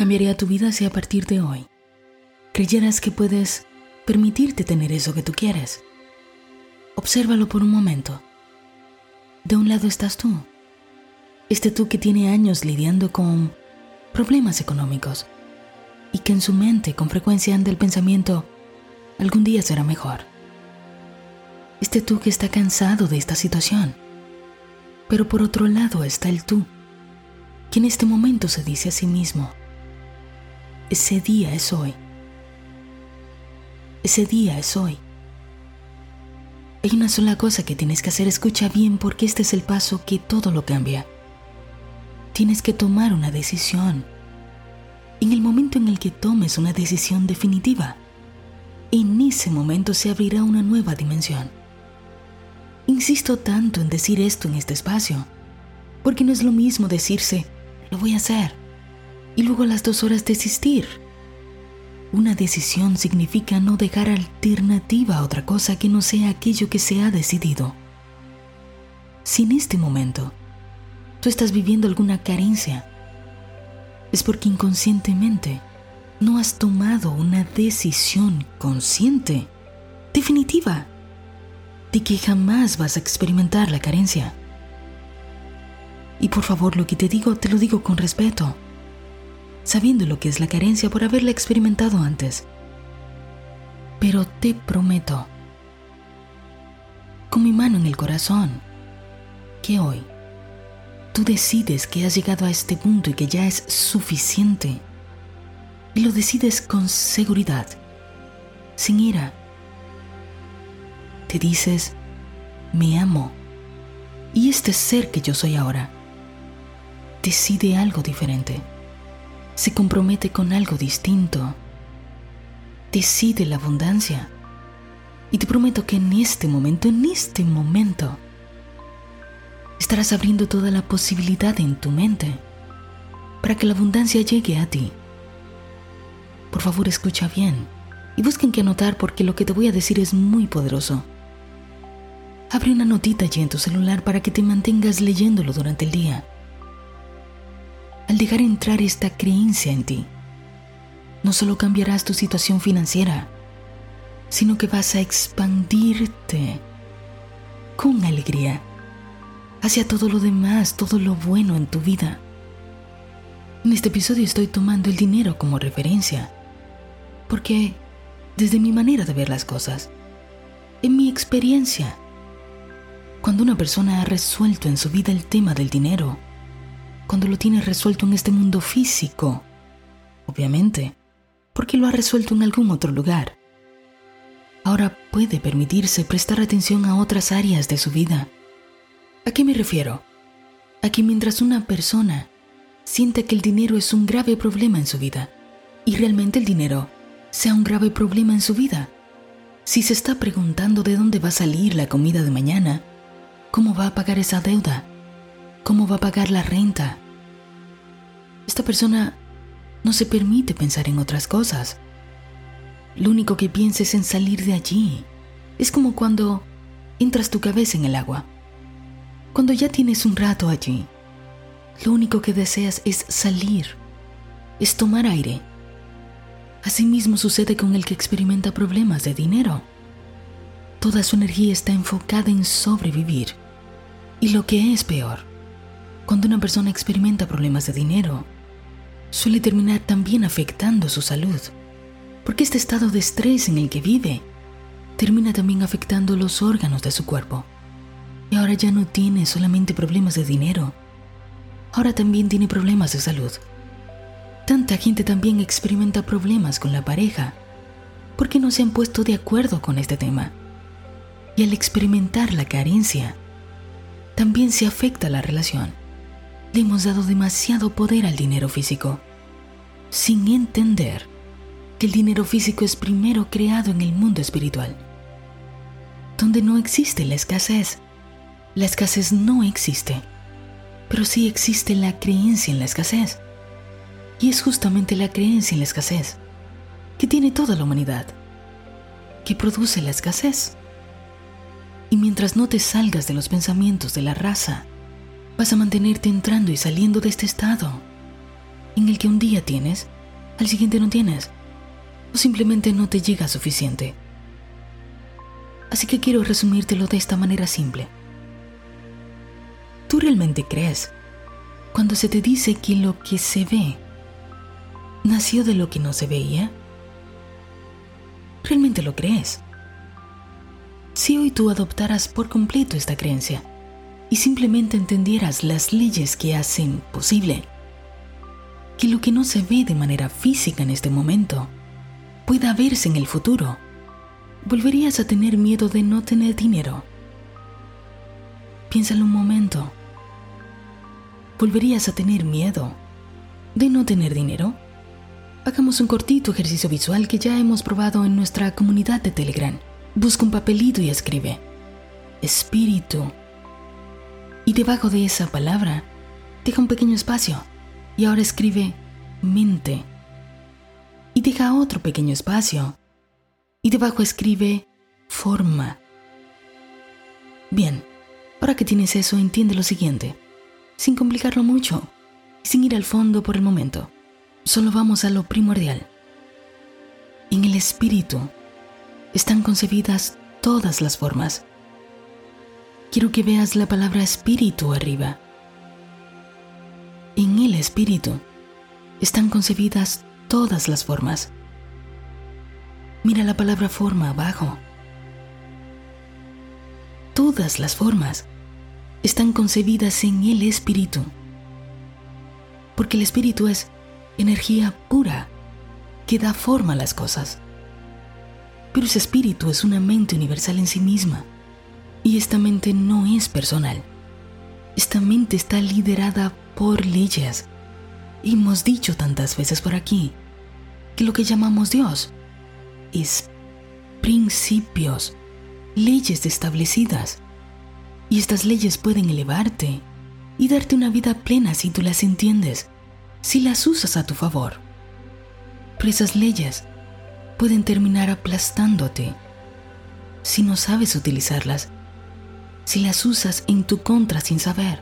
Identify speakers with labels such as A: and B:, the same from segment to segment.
A: cambiaría tu vida si a partir de hoy creyeras que puedes permitirte tener eso que tú quieres? Obsérvalo por un momento. De un lado estás tú, este tú que tiene años lidiando con problemas económicos y que en su mente con frecuencia anda el pensamiento, algún día será mejor. Este tú que está cansado de esta situación. Pero por otro lado está el tú, que en este momento se dice a sí mismo, ese día es hoy. Ese día es hoy. Hay una sola cosa que tienes que hacer, escucha bien porque este es el paso que todo lo cambia. Tienes que tomar una decisión. En el momento en el que tomes una decisión definitiva, en ese momento se abrirá una nueva dimensión. Insisto tanto en decir esto en este espacio, porque no es lo mismo decirse, lo voy a hacer, y luego a las dos horas desistir. Una decisión significa no dejar alternativa a otra cosa que no sea aquello que se ha decidido. Si en este momento tú estás viviendo alguna carencia, es porque inconscientemente no has tomado una decisión consciente, definitiva, de que jamás vas a experimentar la carencia. Y por favor, lo que te digo, te lo digo con respeto sabiendo lo que es la carencia por haberla experimentado antes. Pero te prometo, con mi mano en el corazón, que hoy tú decides que has llegado a este punto y que ya es suficiente. Y lo decides con seguridad, sin ira. Te dices, me amo. Y este ser que yo soy ahora decide algo diferente se compromete con algo distinto. Decide la abundancia. Y te prometo que en este momento, en este momento, estarás abriendo toda la posibilidad en tu mente para que la abundancia llegue a ti. Por favor, escucha bien y busquen que anotar porque lo que te voy a decir es muy poderoso. Abre una notita allí en tu celular para que te mantengas leyéndolo durante el día al dejar entrar esta creencia en ti, no solo cambiarás tu situación financiera, sino que vas a expandirte con alegría hacia todo lo demás, todo lo bueno en tu vida. En este episodio estoy tomando el dinero como referencia, porque desde mi manera de ver las cosas, en mi experiencia, cuando una persona ha resuelto en su vida el tema del dinero, cuando lo tiene resuelto en este mundo físico? Obviamente, porque lo ha resuelto en algún otro lugar. Ahora puede permitirse prestar atención a otras áreas de su vida. ¿A qué me refiero? A que mientras una persona siente que el dinero es un grave problema en su vida, y realmente el dinero sea un grave problema en su vida, si se está preguntando de dónde va a salir la comida de mañana, cómo va a pagar esa deuda, cómo va a pagar la renta, esta persona no se permite pensar en otras cosas. Lo único que piensa es en salir de allí. Es como cuando entras tu cabeza en el agua. Cuando ya tienes un rato allí, lo único que deseas es salir, es tomar aire. Asimismo sucede con el que experimenta problemas de dinero. Toda su energía está enfocada en sobrevivir. Y lo que es peor, cuando una persona experimenta problemas de dinero, suele terminar también afectando su salud, porque este estado de estrés en el que vive termina también afectando los órganos de su cuerpo. Y ahora ya no tiene solamente problemas de dinero, ahora también tiene problemas de salud. Tanta gente también experimenta problemas con la pareja porque no se han puesto de acuerdo con este tema. Y al experimentar la carencia, también se afecta la relación le hemos dado demasiado poder al dinero físico, sin entender que el dinero físico es primero creado en el mundo espiritual, donde no existe la escasez. La escasez no existe, pero sí existe la creencia en la escasez. Y es justamente la creencia en la escasez que tiene toda la humanidad, que produce la escasez. Y mientras no te salgas de los pensamientos de la raza, vas a mantenerte entrando y saliendo de este estado, en el que un día tienes, al siguiente no tienes, o simplemente no te llega suficiente. Así que quiero resumírtelo de esta manera simple. ¿Tú realmente crees cuando se te dice que lo que se ve nació de lo que no se veía? ¿Realmente lo crees? Si hoy tú adoptaras por completo esta creencia y simplemente entendieras las leyes que hacen posible que lo que no se ve de manera física en este momento pueda verse en el futuro, volverías a tener miedo de no tener dinero. Piénsalo un momento. ¿Volverías a tener miedo de no tener dinero? Hagamos un cortito ejercicio visual que ya hemos probado en nuestra comunidad de Telegram. Busca un papelito y escribe espíritu. Y debajo de esa palabra, deja un pequeño espacio. Y ahora escribe mente. Y deja otro pequeño espacio. Y debajo escribe forma. Bien, ahora que tienes eso, entiende lo siguiente, sin complicarlo mucho, sin ir al fondo por el momento. Solo vamos a lo primordial. En el espíritu están concebidas todas las formas. Quiero que veas la palabra espíritu arriba. En el espíritu están concebidas todas las formas. Mira la palabra forma abajo. Todas las formas están concebidas en el espíritu. Porque el espíritu es energía pura que da forma a las cosas. Pero ese espíritu es una mente universal en sí misma. Y esta mente no es personal. Esta mente está liderada por leyes. Hemos dicho tantas veces por aquí que lo que llamamos Dios es principios, leyes establecidas. Y estas leyes pueden elevarte y darte una vida plena si tú las entiendes si las usas a tu favor. Pero esas leyes pueden terminar aplastándote si no sabes utilizarlas, si las usas en tu contra sin saber.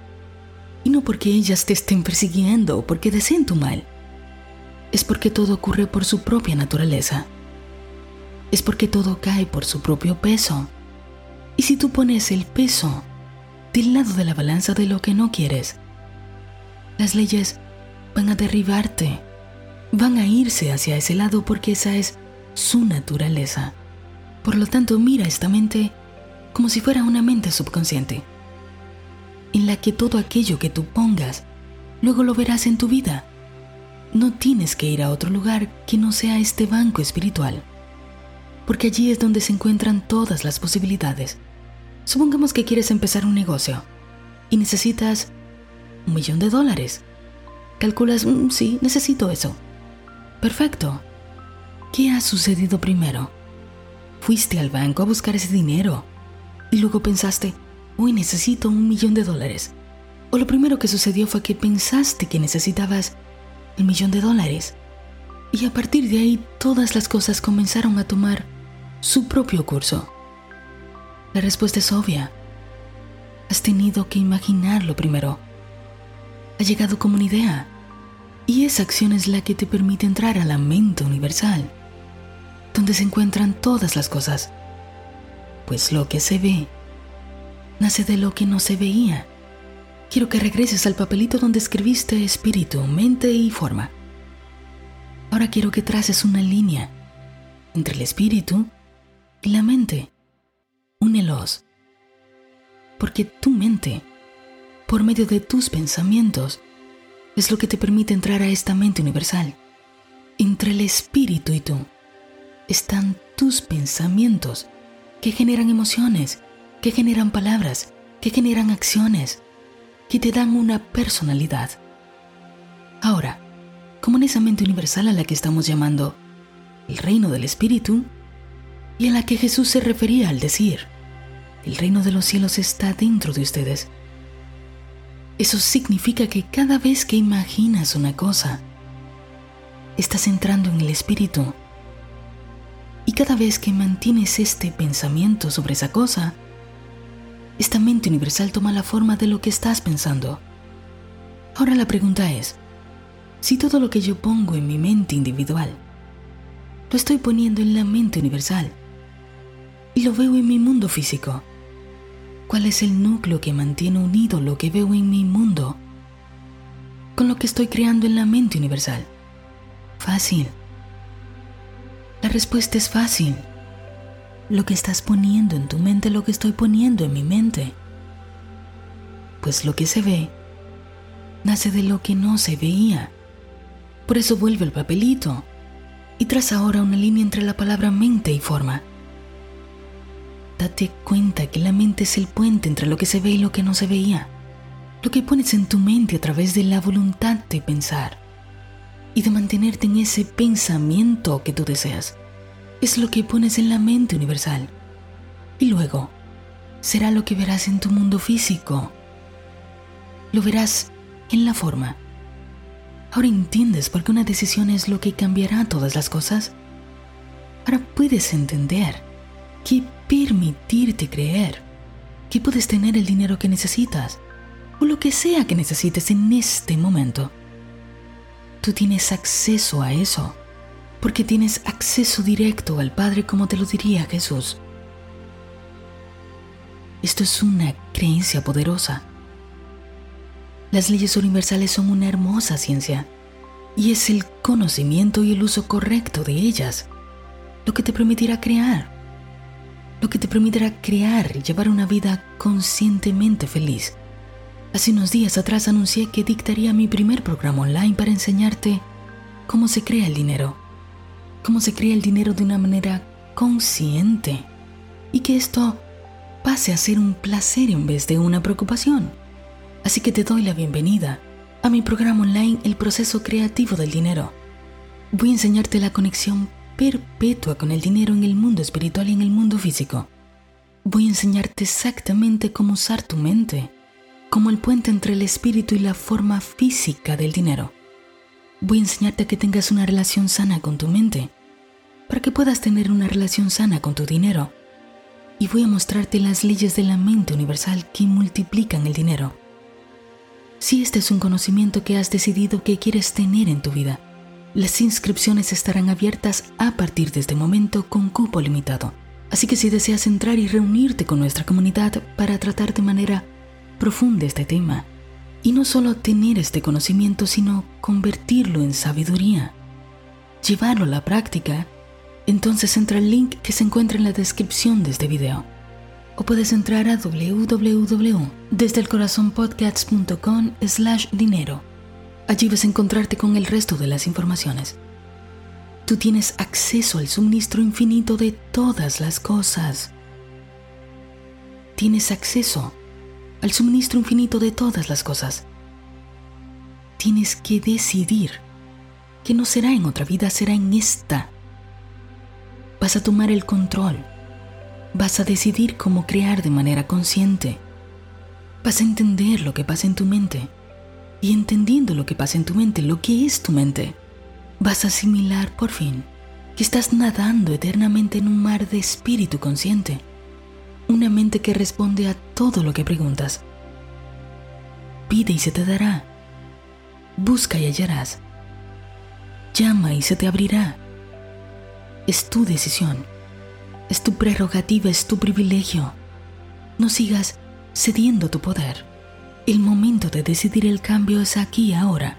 A: Y no porque ellas te estén persiguiendo o porque deseen tu mal. Es porque todo ocurre por su propia naturaleza. Es porque todo cae por su propio peso. Y si tú pones el peso del lado de la balanza de lo que no quieres, las leyes van a derribarte, van a irse hacia ese lado porque esa es su naturaleza. Por lo tanto, mira esta mente como si fuera una mente subconsciente, en la que todo aquello que tú pongas, luego lo verás en tu vida. No tienes que ir a otro lugar que no sea este banco espiritual, porque allí es donde se encuentran todas las posibilidades. Supongamos que quieres empezar un negocio y necesitas un millón de dólares. Calculas, mm, sí, necesito eso. Perfecto. ¿Qué ha sucedido primero? Fuiste al banco a buscar ese dinero y luego pensaste, hoy necesito un millón de dólares. O lo primero que sucedió fue que pensaste que necesitabas el millón de dólares. Y a partir de ahí todas las cosas comenzaron a tomar su propio curso. La respuesta es obvia. Has tenido que imaginarlo primero ha llegado como una idea. Y esa acción es la que te permite entrar a la mente universal, donde se encuentran todas las cosas. Pues lo que se ve nace de lo que no se veía. Quiero que regreses al papelito donde escribiste espíritu, mente y forma. Ahora quiero que traces una línea entre el espíritu y la mente. Únelos. Porque tu mente por medio de tus pensamientos es lo que te permite entrar a esta mente universal. Entre el espíritu y tú están tus pensamientos que generan emociones, que generan palabras, que generan acciones, que te dan una personalidad. Ahora, como en esa mente universal a la que estamos llamando el reino del espíritu, y a la que Jesús se refería al decir, el reino de los cielos está dentro de ustedes. Eso significa que cada vez que imaginas una cosa, estás entrando en el espíritu. Y cada vez que mantienes este pensamiento sobre esa cosa, esta mente universal toma la forma de lo que estás pensando. Ahora la pregunta es, Si todo lo que yo pongo en mi mente individual, lo estoy poniendo en la mente universal y lo veo en mi mundo físico, ¿cuál es el núcleo que mantiene unido lo que veo en mi mundo con lo que estoy creando en la mente universal? Fácil. La respuesta es fácil. Lo que estás poniendo en tu mente, lo que estoy poniendo en mi mente. Pues lo que se ve nace de lo que no se veía. Por eso vuelve el papelito y traza ahora una línea entre la palabra mente y forma. Date cuenta que la mente es el puente entre lo que se ve y lo que no se veía. Lo que pones en tu mente a través de la voluntad de pensar y de mantenerte en ese pensamiento que tú deseas. Es lo que pones en la mente universal. Y luego será lo que verás en tu mundo físico. Lo verás en la forma Ahora entiendes por qué una decisión es lo que cambiará todas las cosas. Ahora puedes entender que permitirte creer que puedes tener el dinero que necesitas o lo que sea que necesites en este momento. Tú tienes acceso a eso porque tienes acceso directo al Padre como te lo diría Jesús. Esto es una creencia poderosa las leyes universales son una hermosa ciencia y es el conocimiento y el uso correcto de ellas lo que te permitirá crear, lo que te permitirá crear y llevar una vida conscientemente feliz. Hace unos días atrás anuncié que dictaría mi primer programa online para enseñarte cómo se crea el dinero, cómo se crea el dinero de una manera consciente y que esto pase a ser un placer en vez de una preocupación. Así que te doy la bienvenida a mi programa online El proceso creativo del dinero. Voy a enseñarte la conexión perpetua con el dinero en el mundo espiritual y en el mundo físico. Voy a enseñarte exactamente cómo usar tu mente como el puente entre el espíritu y la forma física del dinero. Voy a enseñarte a que tengas una relación sana con tu mente, para que puedas tener una relación sana con tu dinero. Y voy a mostrarte las leyes de la mente universal que multiplican el dinero si este es un conocimiento que has decidido que quieres tener en tu vida. Las inscripciones estarán abiertas a partir de este momento con cupo limitado. Así que si deseas entrar y reunirte con nuestra comunidad para tratar de manera profunda este tema, y no solo tener este conocimiento, sino convertirlo en sabiduría, llevarlo a la práctica, entonces entra el link que se encuentra en la descripción de este video o puedes entrar a www.desdelcorazonpodcasts.com slash dinero. Allí vas a encontrarte con el resto de las informaciones. Tú tienes acceso al suministro infinito de todas las cosas. Tienes acceso al suministro infinito de todas las cosas. Tienes que decidir que no será en otra vida, será en esta. Vas a tomar el control vas a decidir cómo crear de manera consciente. Vas a entender lo que pasa en tu mente. Y entendiendo lo que pasa en tu mente, lo que es tu mente, vas a asimilar por fin que estás nadando eternamente en un mar de espíritu consciente. Una mente que responde a todo lo que preguntas. Pide y se te dará. Busca y hallarás. Llama y se te abrirá. Es tu decisión es tu prerrogativa, es tu privilegio. No sigas cediendo tu poder. El momento de decidir el cambio es aquí ahora.